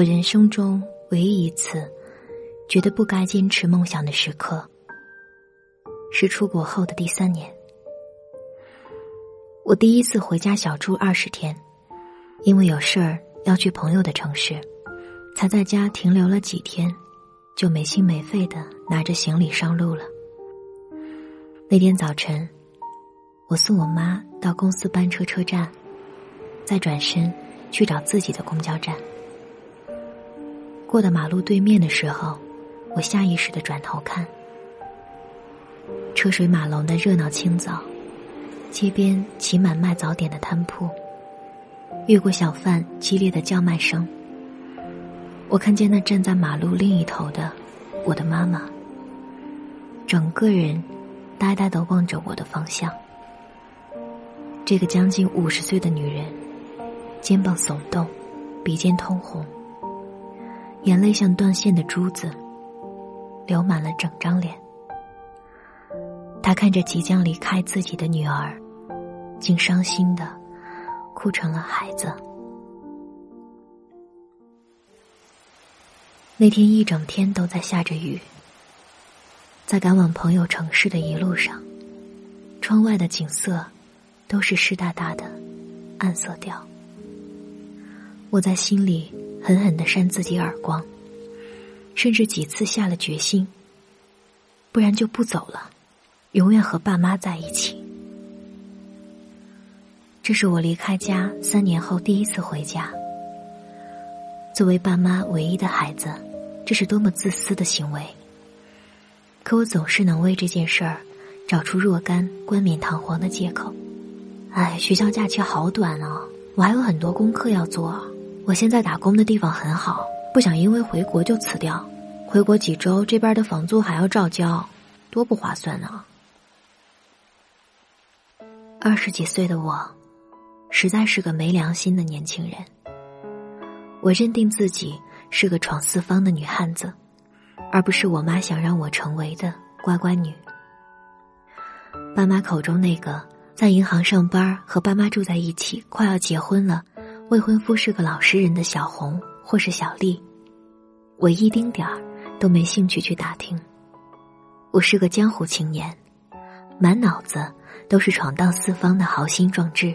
我人生中唯一一次觉得不该坚持梦想的时刻，是出国后的第三年。我第一次回家小住二十天，因为有事儿要去朋友的城市，才在家停留了几天，就没心没肺的拿着行李上路了。那天早晨，我送我妈到公司班车车站，再转身去找自己的公交站。过到马路对面的时候，我下意识的转头看，车水马龙的热闹清早。街边挤满卖早点的摊铺，越过小贩激烈的叫卖声，我看见那站在马路另一头的我的妈妈，整个人呆呆的望着我的方向。这个将近五十岁的女人，肩膀耸动，鼻尖通红，眼泪像断线的珠子，流满了整张脸。他看着即将离开自己的女儿，竟伤心的哭成了孩子。那天一整天都在下着雨，在赶往朋友城市的一路上，窗外的景色都是湿哒哒的暗色调。我在心里狠狠的扇自己耳光，甚至几次下了决心，不然就不走了。永远和爸妈在一起。这是我离开家三年后第一次回家。作为爸妈唯一的孩子，这是多么自私的行为。可我总是能为这件事儿找出若干冠冕堂皇的借口。哎，学校假期好短啊，我还有很多功课要做。我现在打工的地方很好，不想因为回国就辞掉。回国几周，这边的房租还要照交，多不划算啊！二十几岁的我，实在是个没良心的年轻人。我认定自己是个闯四方的女汉子，而不是我妈想让我成为的乖乖女。爸妈口中那个在银行上班、和爸妈住在一起、快要结婚了、未婚夫是个老实人的小红或是小丽，我一丁点儿都没兴趣去打听。我是个江湖青年，满脑子。都是闯荡四方的豪心壮志。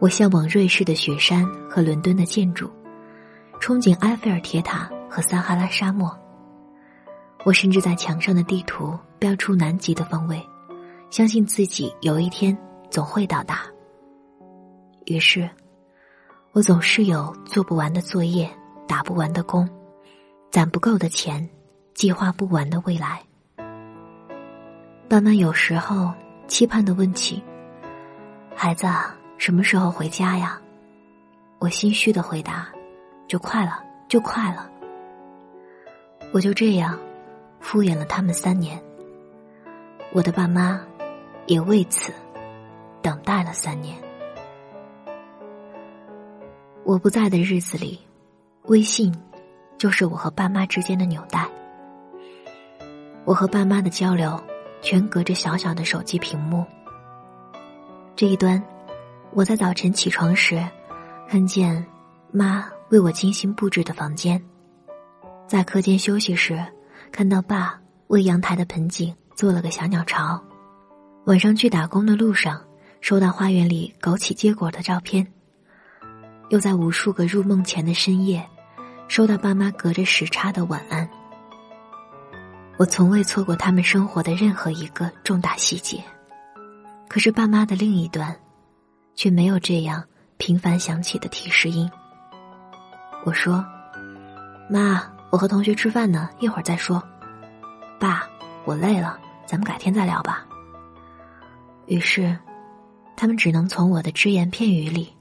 我向往瑞士的雪山和伦敦的建筑，憧憬埃菲尔铁塔和撒哈拉沙漠。我甚至在墙上的地图标出南极的方位，相信自己有一天总会到达。于是，我总是有做不完的作业，打不完的工，攒不够的钱，计划不完的未来。爸妈有时候。期盼的问起：“孩子，什么时候回家呀？”我心虚的回答：“就快了，就快了。”我就这样敷衍了他们三年。我的爸妈也为此等待了三年。我不在的日子里，微信就是我和爸妈之间的纽带。我和爸妈的交流。全隔着小小的手机屏幕。这一端，我在早晨起床时，看见妈为我精心布置的房间；在课间休息时，看到爸为阳台的盆景做了个小鸟巢；晚上去打工的路上，收到花园里枸杞结果的照片；又在无数个入梦前的深夜，收到爸妈隔着时差的晚安。我从未错过他们生活的任何一个重大细节，可是爸妈的另一端，却没有这样频繁响起的提示音。我说：“妈，我和同学吃饭呢，一会儿再说。”爸，我累了，咱们改天再聊吧。于是，他们只能从我的只言片语里，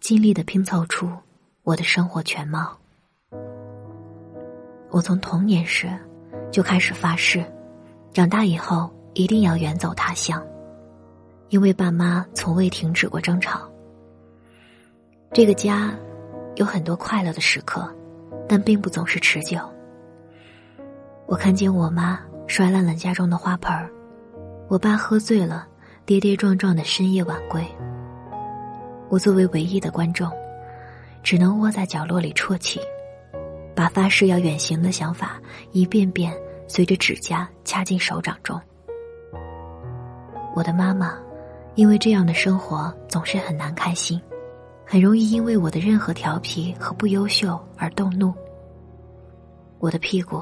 尽力的拼凑出我的生活全貌。我从童年时。就开始发誓，长大以后一定要远走他乡，因为爸妈从未停止过争吵。这个家有很多快乐的时刻，但并不总是持久。我看见我妈摔烂了家中的花盆儿，我爸喝醉了，跌跌撞撞的深夜晚归。我作为唯一的观众，只能窝在角落里啜泣，把发誓要远行的想法一遍遍随着指甲掐进手掌中。我的妈妈，因为这样的生活总是很难开心，很容易因为我的任何调皮和不优秀而动怒。我的屁股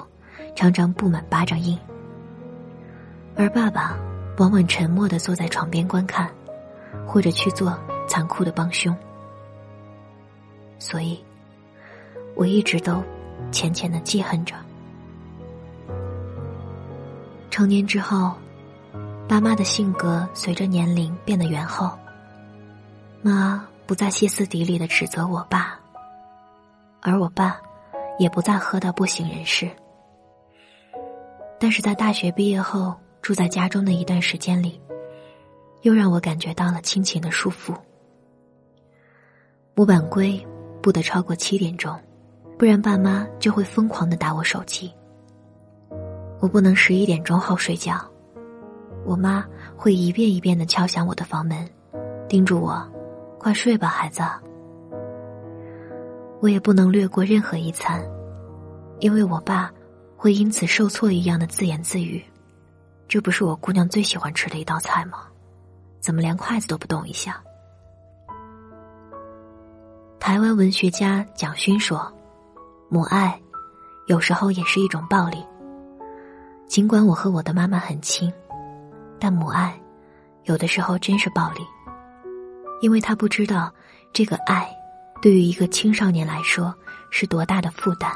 常常布满巴掌印，而爸爸往往沉默的坐在床边观看，或者去做残酷的帮凶。所以，我一直都浅浅的记恨着。成年之后。爸妈的性格随着年龄变得圆厚。妈不再歇斯底里的指责我爸，而我爸也不再喝到不省人事。但是在大学毕业后住在家中的一段时间里，又让我感觉到了亲情的束缚。木板龟不得超过七点钟，不然爸妈就会疯狂的打我手机。我不能十一点钟后睡觉。我妈会一遍一遍的敲响我的房门，叮嘱我：“快睡吧，孩子。”我也不能略过任何一餐，因为我爸会因此受挫一样的自言自语：“这不是我姑娘最喜欢吃的一道菜吗？怎么连筷子都不动一下？”台湾文学家蒋勋说：“母爱，有时候也是一种暴力。”尽管我和我的妈妈很亲。但母爱，有的时候真是暴力，因为他不知道这个爱，对于一个青少年来说是多大的负担。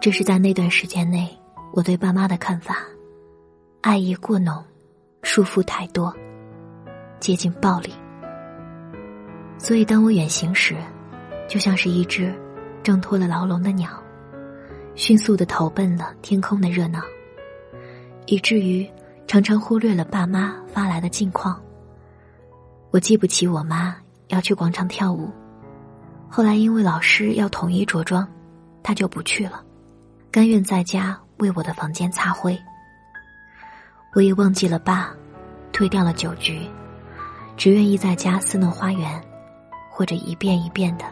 这是在那段时间内我对爸妈的看法：爱意过浓，束缚太多，接近暴力。所以当我远行时，就像是一只挣脱了牢笼的鸟，迅速的投奔了天空的热闹。以至于常常忽略了爸妈发来的近况。我记不起我妈要去广场跳舞，后来因为老师要统一着装，她就不去了，甘愿在家为我的房间擦灰。我也忘记了爸，推掉了酒局，只愿意在家私弄花园，或者一遍一遍的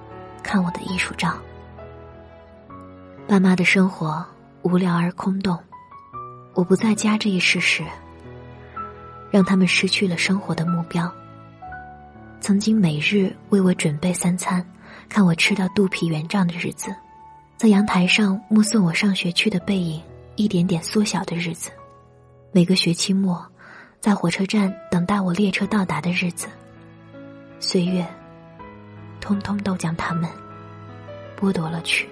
看我的艺术照。爸妈的生活无聊而空洞。我不在家这一事实，让他们失去了生活的目标。曾经每日为我准备三餐，看我吃到肚皮圆胀的日子，在阳台上目送我上学去的背影一点点缩小的日子，每个学期末，在火车站等待我列车到达的日子，岁月，通通都将他们剥夺了去。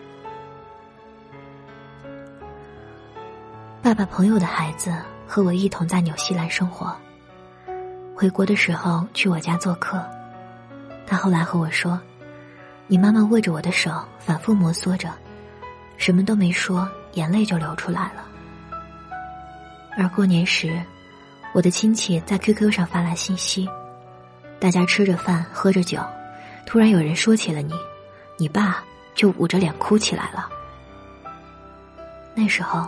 爸爸朋友的孩子和我一同在纽西兰生活。回国的时候去我家做客，他后来和我说：“你妈妈握着我的手，反复摩挲着，什么都没说，眼泪就流出来了。”而过年时，我的亲戚在 QQ 上发来信息，大家吃着饭喝着酒，突然有人说起了你，你爸就捂着脸哭起来了。那时候。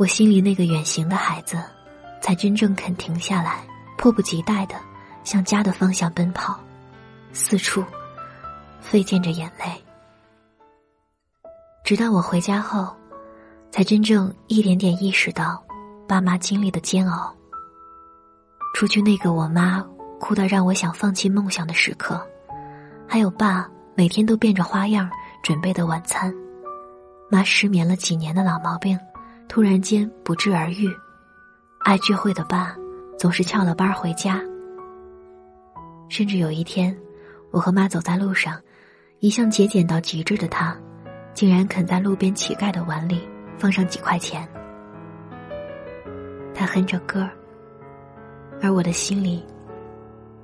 我心里那个远行的孩子，才真正肯停下来，迫不及待的向家的方向奔跑，四处飞溅着眼泪。直到我回家后，才真正一点点意识到爸妈经历的煎熬。除去那个我妈哭到让我想放弃梦想的时刻，还有爸每天都变着花样准备的晚餐，妈失眠了几年的老毛病。突然间不治而愈，爱聚会的爸总是翘了班回家。甚至有一天，我和妈走在路上，一向节俭到极致的他，竟然肯在路边乞丐的碗里放上几块钱。他哼着歌而我的心里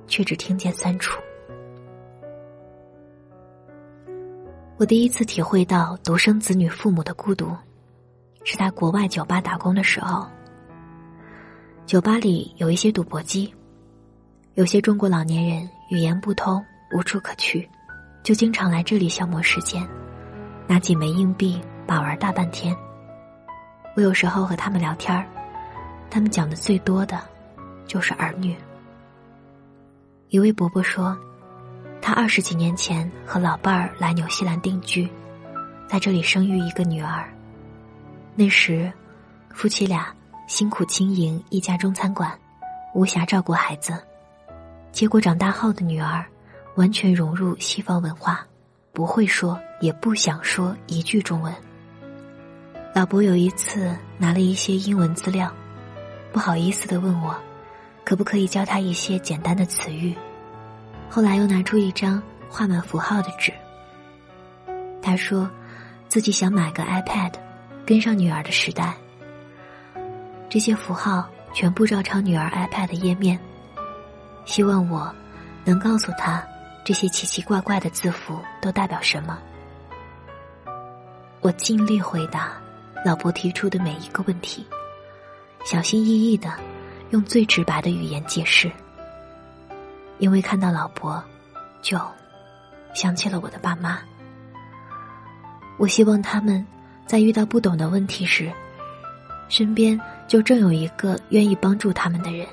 却只听见酸楚。我第一次体会到独生子女父母的孤独。是在国外酒吧打工的时候，酒吧里有一些赌博机，有些中国老年人语言不通，无处可去，就经常来这里消磨时间，拿几枚硬币把玩大半天。我有时候和他们聊天，他们讲的最多的，就是儿女。一位伯伯说，他二十几年前和老伴儿来纽西兰定居，在这里生育一个女儿。那时，夫妻俩辛苦经营一家中餐馆，无暇照顾孩子。结果长大后的女儿，完全融入西方文化，不会说也不想说一句中文。老伯有一次拿了一些英文资料，不好意思的问我，可不可以教他一些简单的词语。后来又拿出一张画满符号的纸。他说，自己想买个 iPad，跟上女儿的时代。这些符号全部照抄女儿 iPad 页面，希望我能告诉他这些奇奇怪怪的字符都代表什么。我尽力回答老伯提出的每一个问题，小心翼翼的用最直白的语言解释。因为看到老伯，就想起了我的爸妈。我希望他们在遇到不懂的问题时，身边就正有一个愿意帮助他们的人。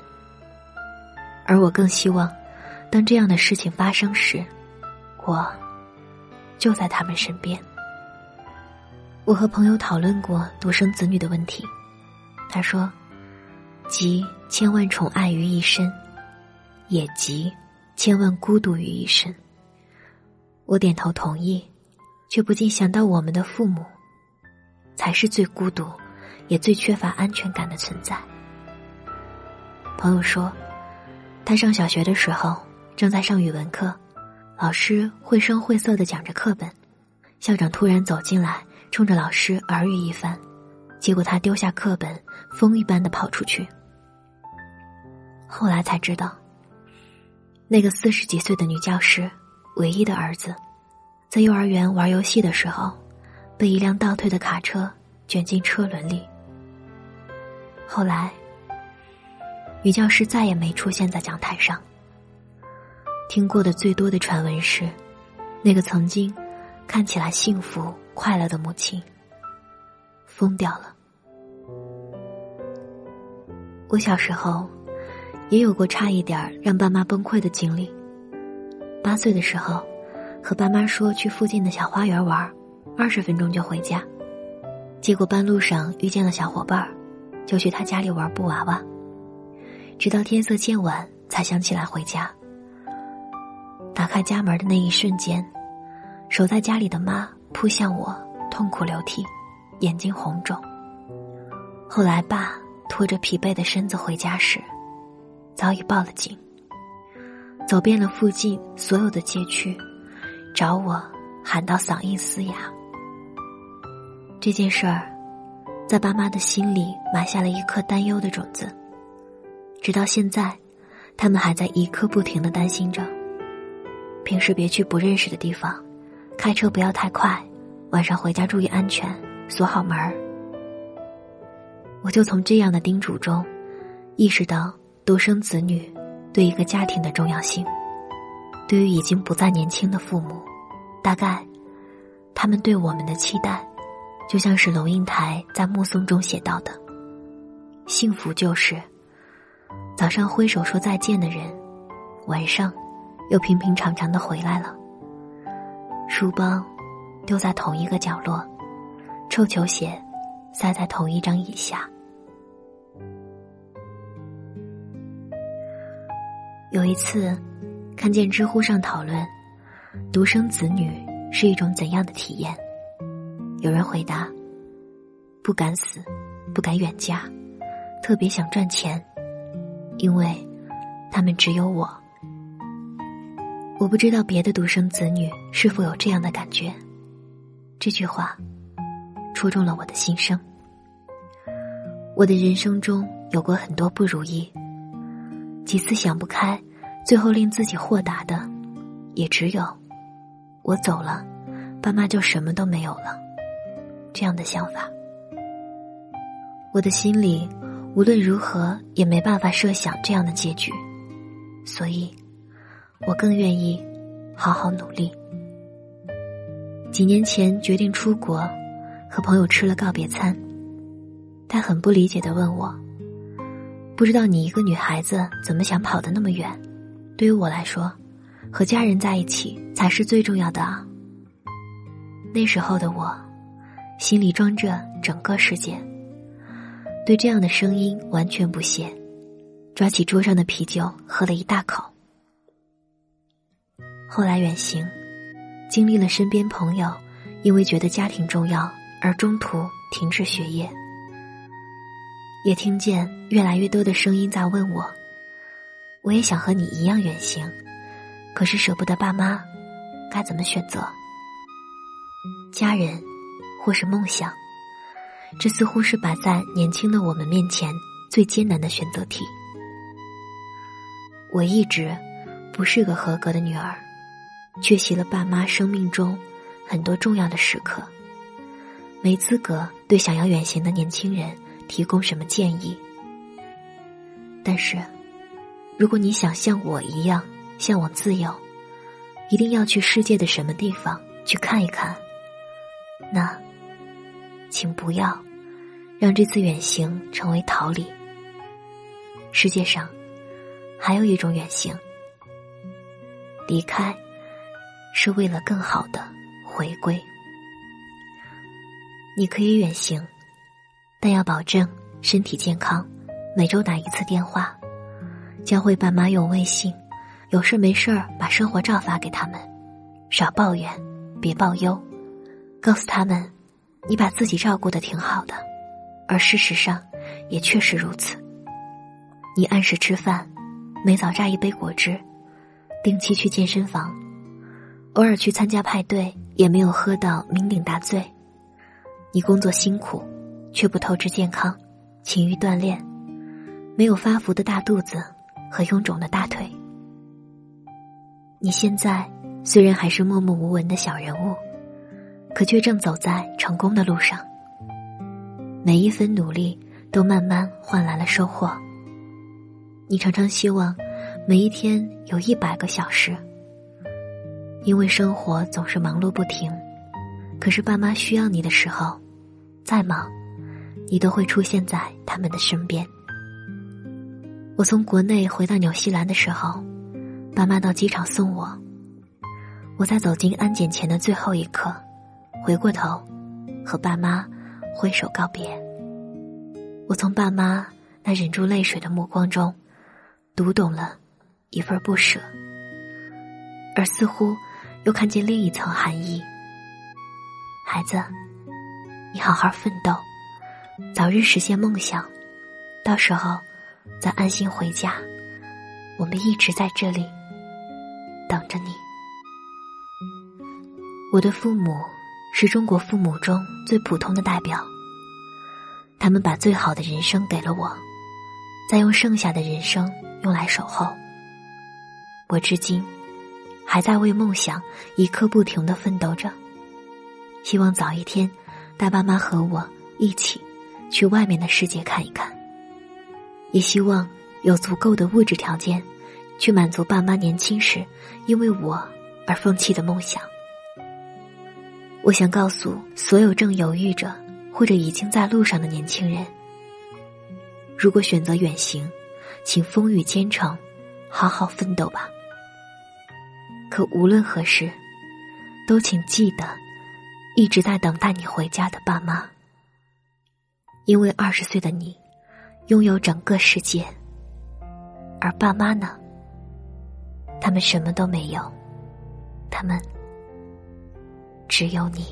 而我更希望，当这样的事情发生时，我就在他们身边。我和朋友讨论过独生子女的问题，他说：“集千万宠爱于一身。”也集千万孤独于一身。我点头同意，却不禁想到我们的父母，才是最孤独，也最缺乏安全感的存在。朋友说，他上小学的时候正在上语文课，老师绘声绘色的讲着课本，校长突然走进来，冲着老师耳语一番，结果他丢下课本，风一般的跑出去。后来才知道。那个四十几岁的女教师，唯一的儿子，在幼儿园玩游戏的时候，被一辆倒退的卡车卷进车轮里。后来，女教师再也没出现在讲台上。听过的最多的传闻是，那个曾经看起来幸福快乐的母亲，疯掉了。我小时候。也有过差一点让爸妈崩溃的经历。八岁的时候，和爸妈说去附近的小花园玩，二十分钟就回家。结果半路上遇见了小伙伴，就去他家里玩布娃娃，直到天色渐晚才想起来回家。打开家门的那一瞬间，守在家里的妈扑向我，痛哭流涕，眼睛红肿。后来爸拖着疲惫的身子回家时。早已报了警，走遍了附近所有的街区，找我喊到嗓音嘶哑。这件事儿，在爸妈的心里埋下了一颗担忧的种子，直到现在，他们还在一刻不停的担心着。平时别去不认识的地方，开车不要太快，晚上回家注意安全，锁好门儿。我就从这样的叮嘱中，意识到。独生子女对一个家庭的重要性，对于已经不再年轻的父母，大概他们对我们的期待，就像是龙应台在《目送》中写到的：幸福就是早上挥手说再见的人，晚上又平平常常的回来了。书包丢在同一个角落，臭球鞋塞在同一张椅下。有一次，看见知乎上讨论，独生子女是一种怎样的体验？有人回答：不敢死，不敢远嫁，特别想赚钱，因为他们只有我。我不知道别的独生子女是否有这样的感觉。这句话戳中了我的心声。我的人生中有过很多不如意。几次想不开，最后令自己豁达的，也只有我走了，爸妈就什么都没有了这样的想法。我的心里无论如何也没办法设想这样的结局，所以，我更愿意好好努力。几年前决定出国，和朋友吃了告别餐，他很不理解的问我。不知道你一个女孩子怎么想跑得那么远？对于我来说，和家人在一起才是最重要的啊。那时候的我，心里装着整个世界，对这样的声音完全不屑，抓起桌上的啤酒喝了一大口。后来远行，经历了身边朋友因为觉得家庭重要而中途停止学业，也听见越来越多的声音在问我：“我也想和你一样远行，可是舍不得爸妈，该怎么选择？”家人，或是梦想，这似乎是摆在年轻的我们面前最艰难的选择题。我一直不是个合格的女儿，缺席了爸妈生命中很多重要的时刻，没资格对想要远行的年轻人提供什么建议。但是，如果你想像我一样向往自由，一定要去世界的什么地方去看一看。那，请不要让这次远行成为逃离。世界上还有一种远行，离开是为了更好的回归。你可以远行，但要保证身体健康，每周打一次电话，教会爸妈用微信，有事没事儿把生活照发给他们，少抱怨，别抱忧。告诉他们，你把自己照顾的挺好的，而事实上，也确实如此。你按时吃饭，每早榨一杯果汁，定期去健身房，偶尔去参加派对，也没有喝到酩酊大醉。你工作辛苦，却不透支健康，勤于锻炼，没有发福的大肚子和臃肿的大腿。你现在虽然还是默默无闻的小人物。可却正走在成功的路上，每一分努力都慢慢换来了收获。你常常希望每一天有一百个小时，因为生活总是忙碌不停。可是爸妈需要你的时候，再忙，你都会出现在他们的身边。我从国内回到纽西兰的时候，爸妈到机场送我。我在走进安检前的最后一刻。回过头，和爸妈挥手告别。我从爸妈那忍住泪水的目光中，读懂了一份不舍，而似乎又看见另一层含义。孩子，你好好奋斗，早日实现梦想，到时候再安心回家。我们一直在这里等着你。我的父母。是中国父母中最普通的代表。他们把最好的人生给了我，再用剩下的人生用来守候。我至今还在为梦想一刻不停的奋斗着，希望早一天大爸妈和我一起去外面的世界看一看，也希望有足够的物质条件去满足爸妈年轻时因为我而放弃的梦想。我想告诉所有正犹豫着或者已经在路上的年轻人：如果选择远行，请风雨兼程，好好奋斗吧。可无论何时，都请记得一直在等待你回家的爸妈，因为二十岁的你拥有整个世界，而爸妈呢？他们什么都没有，他们。只有你。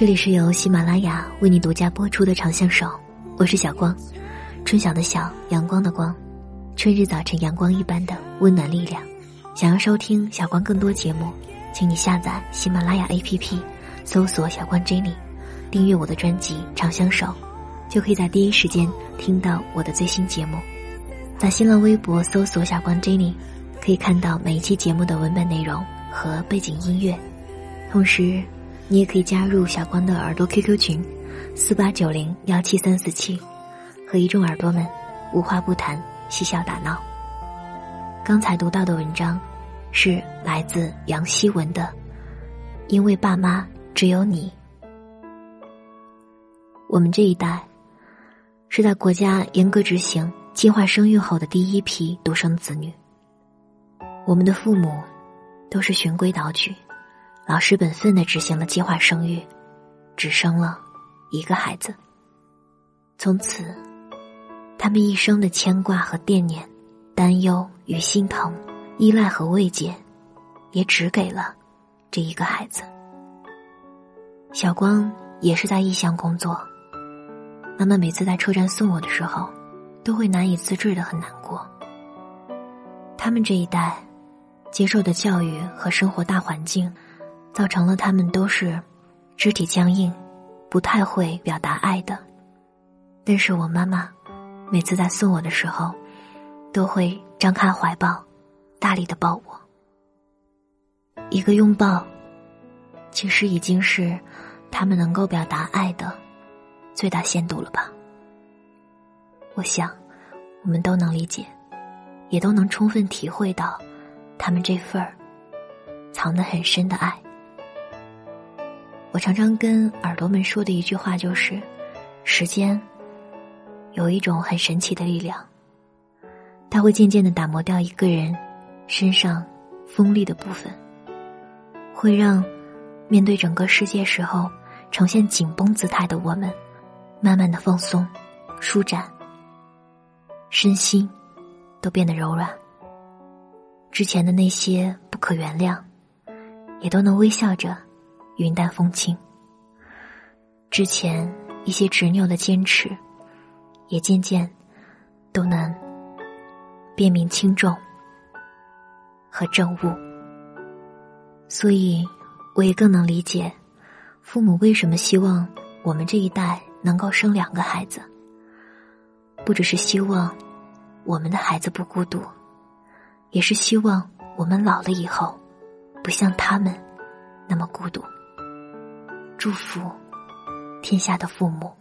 这里是由喜马拉雅为你独家播出的《长相守》，我是小光。春晓的晓，阳光的光，春日早晨阳光一般的温暖力量。想要收听小光更多节目，请你下载喜马拉雅 APP，搜索“小光 Jenny”，订阅我的专辑《长相守》，就可以在第一时间听到我的最新节目。在新浪微博搜索“小光 Jenny”，可以看到每一期节目的文本内容和背景音乐。同时，你也可以加入小光的耳朵 QQ 群，四八九零幺七三四七，和一众耳朵们无话不谈，嬉笑打闹。刚才读到的文章，是来自杨希文的《因为爸妈只有你》。我们这一代，是在国家严格执行计划生育后的第一批独生子女。我们的父母，都是循规蹈矩。老实本分的执行了计划生育，只生了一个孩子。从此，他们一生的牵挂和惦念、担忧与心疼、依赖和慰藉，也只给了这一个孩子。小光也是在异乡工作，妈妈每次在车站送我的时候，都会难以自制的很难过。他们这一代，接受的教育和生活大环境。造成了他们都是肢体僵硬，不太会表达爱的。但是我妈妈每次在送我的时候，都会张开怀抱，大力的抱我。一个拥抱，其实已经是他们能够表达爱的最大限度了吧？我想，我们都能理解，也都能充分体会到他们这份儿藏得很深的爱。我常常跟耳朵们说的一句话就是：时间有一种很神奇的力量，它会渐渐的打磨掉一个人身上锋利的部分，会让面对整个世界时候呈现紧绷姿态的我们，慢慢的放松、舒展，身心都变得柔软。之前的那些不可原谅，也都能微笑着。云淡风轻。之前一些执拗的坚持，也渐渐都能辨明轻重和正误。所以，我也更能理解父母为什么希望我们这一代能够生两个孩子，不只是希望我们的孩子不孤独，也是希望我们老了以后，不像他们那么孤独。祝福天下的父母。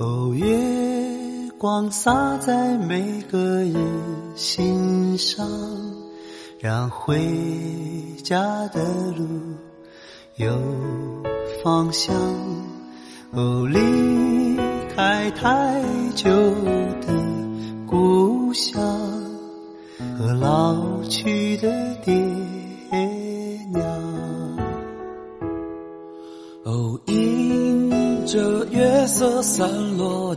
哦，月光洒在每个人心上，让回家的路有方向。哦，离开太久的故乡和老去的爹娘。哦，迎着月色散落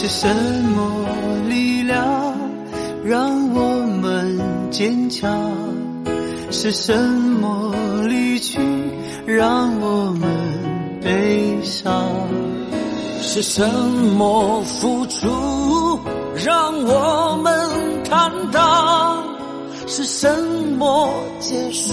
是什么力量让我们坚强？是什么离去让我们悲伤？是什么付出让我们？坦荡是什么结束，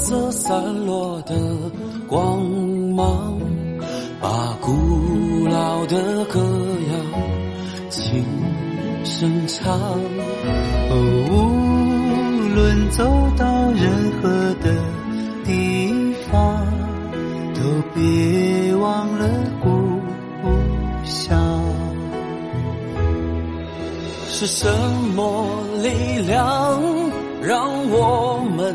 色散落的光芒，把古老的歌谣轻声唱。无论走到任何的地方，都别忘了故乡。是什么力量让我们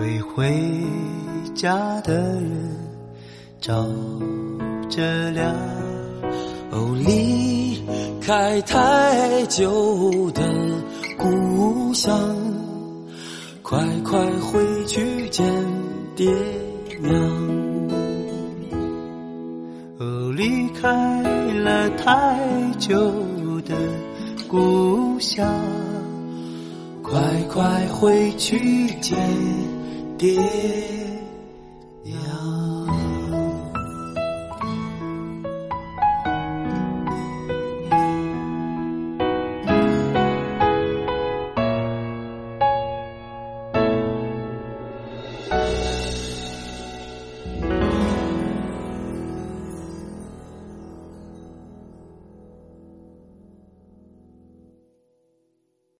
为回家的人照着亮。哦，离开太久的故乡，快快回去见爹娘。哦，离开了太久的故乡，快快回去见。爹